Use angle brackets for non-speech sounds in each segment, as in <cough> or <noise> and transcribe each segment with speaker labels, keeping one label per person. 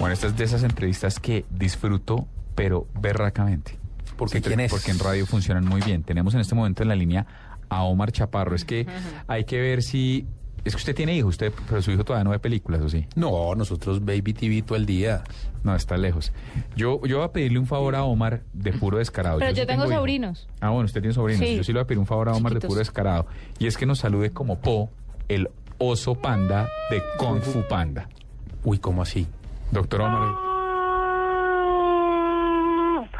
Speaker 1: Bueno, esta es de esas entrevistas que disfruto, pero berracamente.
Speaker 2: Porque
Speaker 1: Sí,
Speaker 2: ¿quién es?
Speaker 1: Porque en radio funcionan muy bien. Tenemos en este momento en la línea a Omar Chaparro. Es que hay que ver si... Es que usted tiene hijo, usted, pero su hijo todavía no ve películas, ¿o sí?
Speaker 2: No, nosotros Baby TV todo el día.
Speaker 1: No, está lejos. Yo, yo voy a pedirle un favor a Omar de puro descarado.
Speaker 3: Pero yo
Speaker 1: sí
Speaker 3: tengo sobrinos.
Speaker 1: Ah, bueno, usted tiene sobrinos.
Speaker 3: Sí.
Speaker 1: Yo sí le voy a pedir un favor a Omar de puro descarado. Y es que nos salude como Po, el oso panda de Kung Fu Panda.
Speaker 2: Uy, ¿cómo así?
Speaker 1: Doctor Omar.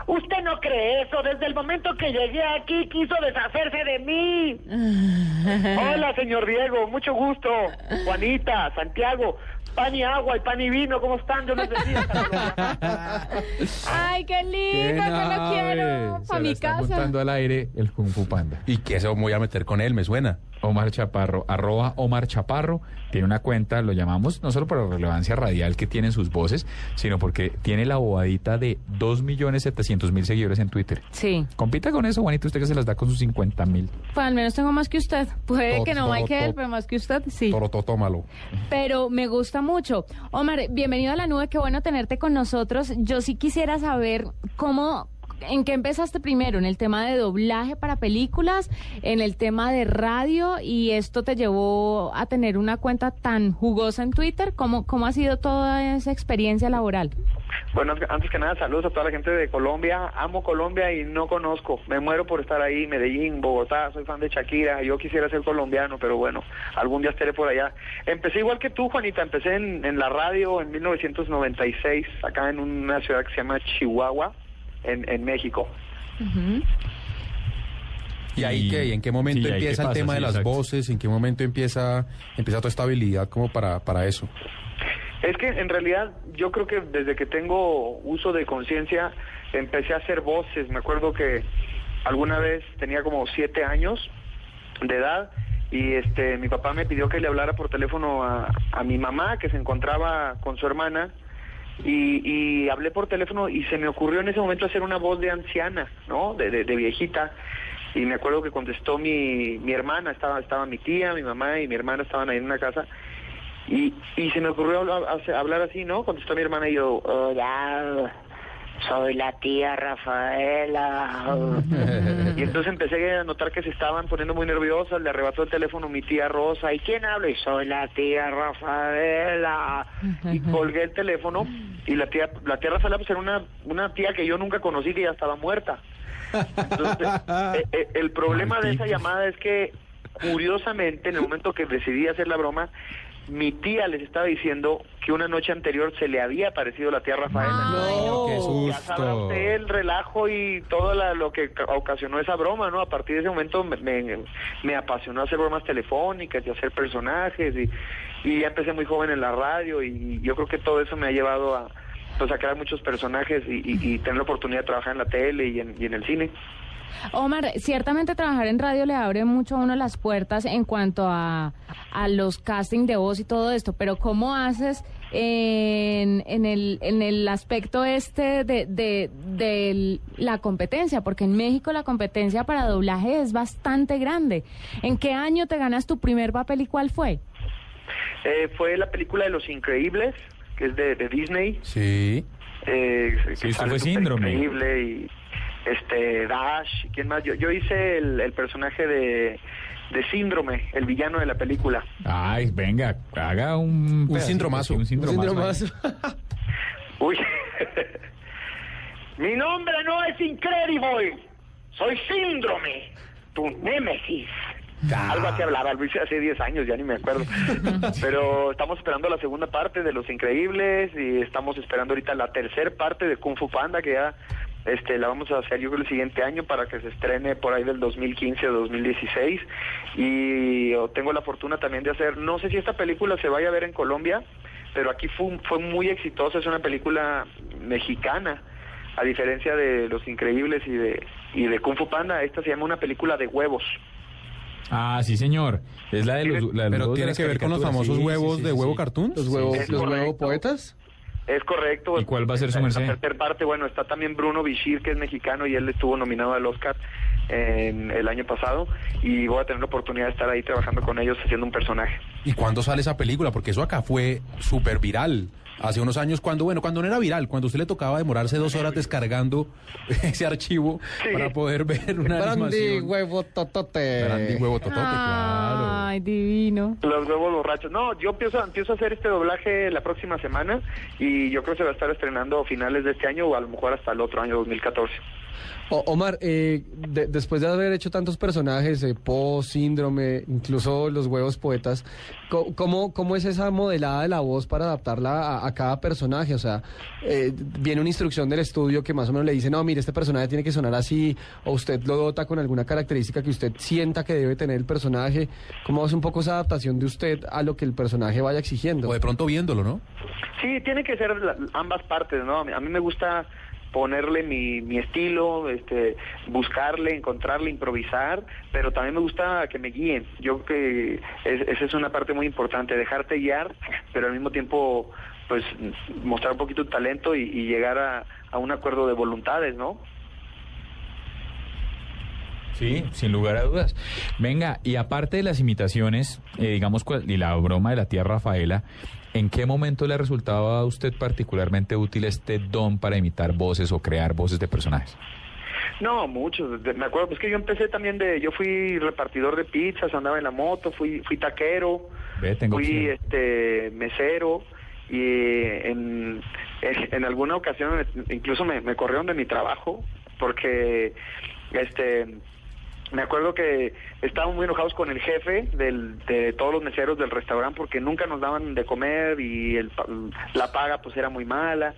Speaker 4: Usted no cree eso. Desde el momento que llegué aquí quiso deshacerse de mí. <laughs> Hola, señor Diego. Mucho gusto. Juanita, Santiago. Pan y agua y pan y vino. ¿Cómo están? Yo los bendiga. <laughs>
Speaker 3: Ay, qué lindo, que lo quiero. Para mi
Speaker 1: está
Speaker 3: casa.
Speaker 1: montando al aire el Kung Fu Panda.
Speaker 2: ¿Y qué se voy a meter con él? Me suena.
Speaker 1: Omar Chaparro, arroba Omar Chaparro, tiene una cuenta, lo llamamos no solo por la relevancia radial que tienen sus voces, sino porque tiene la bobadita de 2.700.000 seguidores en Twitter.
Speaker 3: Sí.
Speaker 1: Compita con eso, Juanito, usted que se las da con sus 50.000.
Speaker 3: Pues al menos tengo más que usted. Puede que no Michael, pero más que usted, sí.
Speaker 2: Toroto, tómalo.
Speaker 3: Pero me gusta mucho. Omar, bienvenido a la nube, qué bueno tenerte con nosotros. Yo sí quisiera saber cómo, en qué empezaste primero, en el tema de doblaje para películas, en el tema de radio, y esto te llevó a tener una cuenta tan jugosa en Twitter. ¿Cómo, cómo ha sido toda esa experiencia laboral?
Speaker 4: Bueno, antes que nada, saludos a toda la gente de Colombia. Amo Colombia y no conozco. Me muero por estar ahí. Medellín, Bogotá. Soy fan de Shakira. Yo quisiera ser colombiano, pero bueno, algún día estaré por allá. Empecé igual que tú, Juanita. Empecé en, en la radio en 1996, acá en una ciudad que se llama Chihuahua, en, en México.
Speaker 2: ¿Y ahí qué? ¿Y en qué momento
Speaker 1: sí,
Speaker 2: empieza
Speaker 1: qué
Speaker 2: el tema
Speaker 1: sí,
Speaker 2: de las
Speaker 1: exacto.
Speaker 2: voces? ¿En qué momento empieza, empieza toda esta habilidad como para, para eso?
Speaker 4: Es que en realidad yo creo que desde que tengo uso de conciencia empecé a hacer voces. Me acuerdo que alguna vez tenía como siete años de edad y este mi papá me pidió que le hablara por teléfono a, a mi mamá que se encontraba con su hermana y, y hablé por teléfono y se me ocurrió en ese momento hacer una voz de anciana, ¿no? De, de, de viejita. Y me acuerdo que contestó mi, mi hermana, estaba, estaba mi tía, mi mamá y mi hermana estaban ahí en una casa. Y, y se me ocurrió hablar, hablar así, ¿no? Contestó mi hermana y yo, hola, soy la tía Rafaela. <laughs> y entonces empecé a notar que se estaban poniendo muy nerviosas, le arrebató el teléfono mi tía Rosa, ¿y quién habla? Y soy la tía Rafaela. Y <laughs> colgué el teléfono y la tía, la tía Rafaela pues era una, una tía que yo nunca conocí que ya estaba muerta. Entonces, <laughs> eh, eh, el problema de esa llamada es que, curiosamente, en el momento que decidí hacer la broma, mi tía les estaba diciendo que una noche anterior se le había aparecido la tía Rafaela.
Speaker 2: No, qué
Speaker 4: Ya sabrá usted el relajo y todo la- lo que ca- ocasionó esa broma, ¿no? A partir de ese momento me, me, me apasionó hacer bromas telefónicas y hacer personajes y, y ya empecé muy joven en la radio y yo creo que todo eso me ha llevado a, pues, a crear muchos personajes y, y- y tener la oportunidad de trabajar en la tele y en, y en el cine.
Speaker 3: Omar, ciertamente trabajar en radio le abre mucho a uno las puertas en cuanto a, a los casting de voz y todo esto, pero ¿cómo haces en, en, el, en el aspecto este de, de, de la competencia? Porque en México la competencia para doblaje es bastante grande. ¿En qué año te ganas tu primer papel y cuál fue?
Speaker 4: Eh, fue la película de Los Increíbles, que es de, de Disney.
Speaker 2: Sí.
Speaker 4: Eh, que
Speaker 1: Sí, fue Síndrome.
Speaker 4: Increíble y este Dash, ¿quién más? Yo, yo hice el, el personaje de, de Síndrome, el villano de la película.
Speaker 1: Ay, venga, haga un... pedacito,
Speaker 2: síndromazo.
Speaker 1: sí, Un síndromazo. <laughs>
Speaker 4: Uy. <laughs> Mi nombre no es Incredible, soy Síndrome, tu némesis. Algo así hablaba, hice hace 10 años, ya ni me acuerdo. <laughs> Pero estamos esperando la segunda parte de Los Increíbles y estamos esperando ahorita la tercera parte de Kung Fu Panda que ya este la vamos a hacer yo creo el siguiente año para que se estrene por ahí del 2015 o 2016 y tengo la fortuna también de hacer, no sé si esta película se vaya a ver en Colombia, pero aquí fue, fue muy exitosa, es una película mexicana a diferencia de Los Increíbles y de y de Kung Fu Panda, esta se llama una película de huevos.
Speaker 1: Ah, sí, señor. Es la de los... la de
Speaker 2: Pero
Speaker 1: los
Speaker 2: tiene
Speaker 1: de
Speaker 2: que ver con los famosos
Speaker 1: Sí,
Speaker 2: huevos
Speaker 1: sí,
Speaker 2: de
Speaker 1: sí,
Speaker 2: huevo
Speaker 1: sí.
Speaker 2: cartoon.
Speaker 5: Los huevos, los huevos
Speaker 4: correcto.
Speaker 5: poetas.
Speaker 4: Es correcto.
Speaker 1: ¿Y cuál va a ser su
Speaker 4: La
Speaker 1: merced?
Speaker 4: tercera parte, bueno, está también Bruno Bichir, que es mexicano y él estuvo nominado al Oscar en el año pasado y voy a tener la oportunidad de estar ahí trabajando con ellos haciendo un personaje.
Speaker 2: ¿Y cuándo sale esa película? Porque eso acá fue súper viral. Hace unos años, cuando, bueno, cuando no era viral, cuando a usted le tocaba demorarse dos horas descargando <laughs> ese archivo
Speaker 4: Sí.
Speaker 2: para poder ver una
Speaker 5: Brandy, huevo, totote.
Speaker 2: Brandy, huevo, totote, claro.
Speaker 3: Ay, divino.
Speaker 4: Los huevos borrachos. No, yo empiezo, empiezo a hacer este doblaje la próxima semana y yo creo que se va a estar estrenando a finales de este año o a lo mejor hasta el otro año 2014.
Speaker 5: O- Omar, eh, de- después de haber hecho tantos personajes, eh, Po, Síndrome, incluso los huevos poetas, ¿cómo, ¿cómo es esa modelada de la voz para adaptarla a, a cada personaje? O sea, eh, viene una instrucción del estudio que más o menos le dice, no, mire, este personaje tiene que sonar así, o usted lo dota con alguna característica que usted sienta que debe tener el personaje. ¿Cómo es un poco esa adaptación de usted a lo que el personaje vaya exigiendo?
Speaker 2: O de pronto viéndolo, ¿no?
Speaker 4: Sí, tiene que ser la- ambas partes, ¿no? A mí, a mí me gusta ponerle mi, mi estilo, este, buscarle, encontrarle, improvisar, pero también me gusta que me guíen. Yo creo que es- esa es una parte muy importante, dejarte guiar, pero al mismo tiempo, pues, mostrar un poquito tu talento y, y llegar a, a un acuerdo de voluntades, ¿no?
Speaker 1: Sí, sin lugar a dudas. Venga, y aparte de las imitaciones, eh, digamos, y la broma de la tía Rafaela, ¿en qué momento le resultaba a usted particularmente útil este don para imitar voces o crear voces de personajes?
Speaker 4: No, muchos. Me acuerdo, pues que yo empecé también de, yo fui repartidor de pizzas, andaba en la moto, fui, fui taquero,
Speaker 1: Ve, tengo
Speaker 4: fui
Speaker 1: opción.
Speaker 4: este mesero y en, en, en alguna ocasión incluso me, me corrieron de mi trabajo porque este me acuerdo que estábamos muy enojados con el jefe del, de todos los meseros del restaurante porque nunca nos daban de comer y el, la paga pues era muy mala.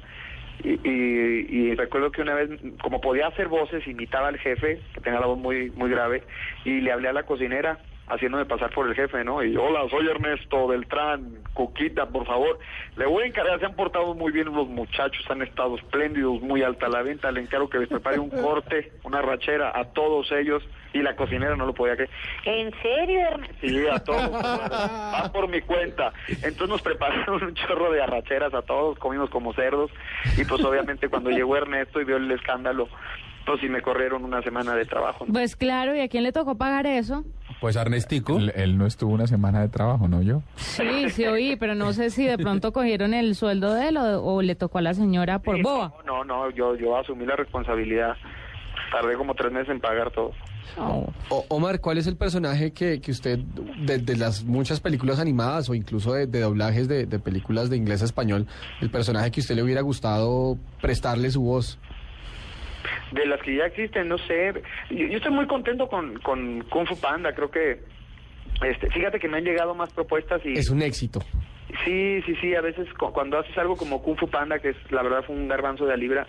Speaker 4: Y, y, y recuerdo que una vez, como podía hacer voces, imitaba al jefe, que tenía la voz muy muy grave, y le hablé a la cocinera, haciéndome pasar por el jefe, ¿no? Y hola, soy Ernesto Beltrán, Coquita, por favor. Le voy a encargar, se han portado muy bien los muchachos, han estado espléndidos, muy alta la venta. Le encargo que les prepare un <laughs> corte, una rachera a todos ellos. Y la cocinera no lo podía creer. ¿En serio, Ernesto? Sí, a todos. Va por mi cuenta. Entonces nos prepararon un chorro de arracheras a todos, comimos como cerdos. Y pues obviamente cuando llegó Ernesto y vio el escándalo, pues sí me corrieron una semana de trabajo. ¿no?
Speaker 3: Pues claro, ¿y a quién le tocó pagar eso?
Speaker 2: Pues Arnestico.
Speaker 1: Él, él no estuvo una semana de trabajo, ¿no yo?
Speaker 3: Sí, sí oí, pero no sé si de pronto cogieron el sueldo de él o, o le tocó a la señora por
Speaker 4: Sí,
Speaker 3: boba.
Speaker 4: No, no, no, yo, yo asumí la responsabilidad. Tardé como tres meses en pagar todo.
Speaker 3: Oh.
Speaker 5: Omar, ¿cuál es el personaje que, que usted, de, de las muchas películas animadas o incluso de, de doblajes de, de películas de inglés a español, el personaje que usted le hubiera gustado prestarle su voz?
Speaker 4: De las que ya existen, no sé. Yo, yo estoy muy contento con, con Kung Fu Panda. Creo que, este, fíjate que me han llegado más propuestas y
Speaker 5: Es un éxito.
Speaker 4: sí, sí, sí. A veces cu- cuando haces algo como Kung Fu Panda, que es la verdad fue un garbanzo de libra,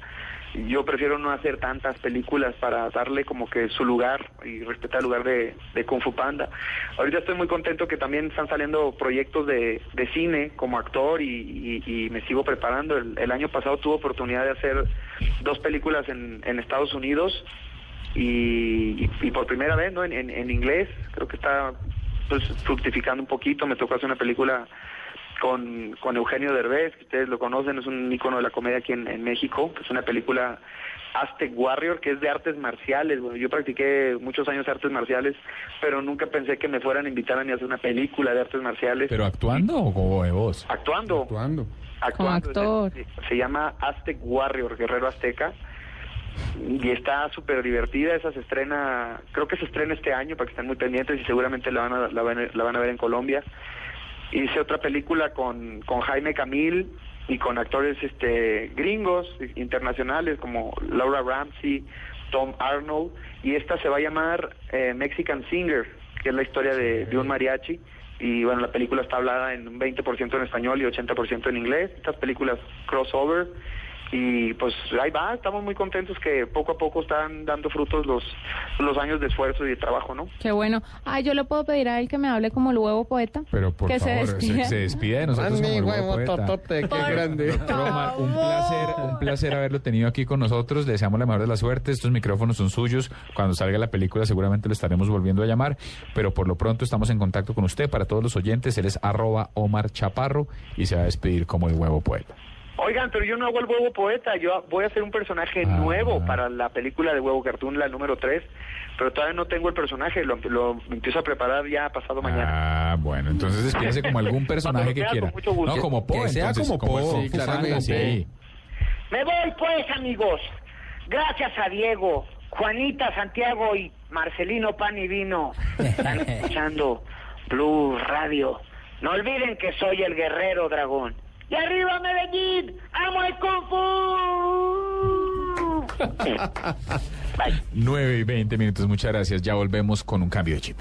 Speaker 4: yo prefiero no hacer tantas películas para darle como que su lugar y respetar el lugar de, de Kung Fu Panda. Ahorita estoy muy contento que también están saliendo proyectos de, de cine como actor y, y- y me sigo preparando. El, el año pasado tuve oportunidad de hacer dos películas en, en Estados Unidos y, y- por primera vez no en, en- en inglés creo que está pues fructificando un poquito me tocó hacer una película con, con Eugenio Derbez que ustedes lo conocen es un ícono de la comedia aquí en, en México que es una película Aztec Warrior que es de artes marciales bueno yo practiqué muchos años artes marciales pero nunca pensé que me fueran a invitar a ni hacer una película de artes marciales
Speaker 1: ¿Pero actuando o como de voz?
Speaker 4: actuando
Speaker 2: Actuando.
Speaker 4: actuando.
Speaker 3: Como actor.
Speaker 4: Se, se llama Aztec Warrior, Guerrero Azteca. Y está súper divertida, esa se estrena, creo que se estrena este año para que estén muy pendientes y seguramente la van a, la van a, la van a ver en Colombia. Hice otra película con, con Jaime Camil y con actores este gringos, internacionales como Laura Ramsey, Tom Arnold, y esta se va a llamar eh, Mexican Singer, que es la historia de, de un mariachi. Y bueno, la película está hablada en un 20% en español y 80% en inglés. Estas películas crossover. Y pues ahí va, estamos muy contentos que poco a poco están dando frutos los, los años de esfuerzo y de trabajo, ¿no?
Speaker 3: Qué bueno. Ay, yo le puedo pedir a él que me hable como el huevo poeta.
Speaker 1: Pero por
Speaker 3: que
Speaker 1: favor,
Speaker 3: se
Speaker 1: se,
Speaker 3: despida.
Speaker 1: se despide de nosotros como el huevo
Speaker 5: huevo,
Speaker 1: poeta.
Speaker 5: totote, qué
Speaker 3: Por
Speaker 5: grande.
Speaker 1: Doctor Omar, un placer, un placer haberlo tenido aquí con nosotros. Le deseamos la mejor de la suerte. Estos micrófonos son suyos. Cuando salga la película seguramente lo estaremos volviendo a llamar. Pero por lo pronto estamos en contacto con usted. Para todos los oyentes, él es arroba Omar Chaparro y se va a despedir como el huevo poeta.
Speaker 4: Oigan, pero yo no hago el huevo poeta, yo voy a hacer un personaje
Speaker 1: Ah.
Speaker 4: nuevo para la película de Huevo Cartoon, la número 3, pero todavía no tengo el personaje, lo, lo empiezo a preparar ya pasado mañana.
Speaker 1: Ah, bueno, entonces despídase como algún personaje que quiera.
Speaker 4: con mucho gusto.
Speaker 1: No, como Poe,
Speaker 2: Que sea
Speaker 1: entonces,
Speaker 2: como
Speaker 1: Kung
Speaker 5: sí, claramente.
Speaker 1: Sí.
Speaker 6: Me voy pues, amigos. Gracias a Diego, Juanita, Santiago y Marcelino Pan y Vino. Están <laughs> escuchando Blue Radio. No olviden que soy el guerrero dragón. ¡Y arriba Medellín! ¡Amo el Kung Fu! <laughs> Bye.
Speaker 1: 9 y 20 minutos, muchas gracias. Ya volvemos con un cambio de chip.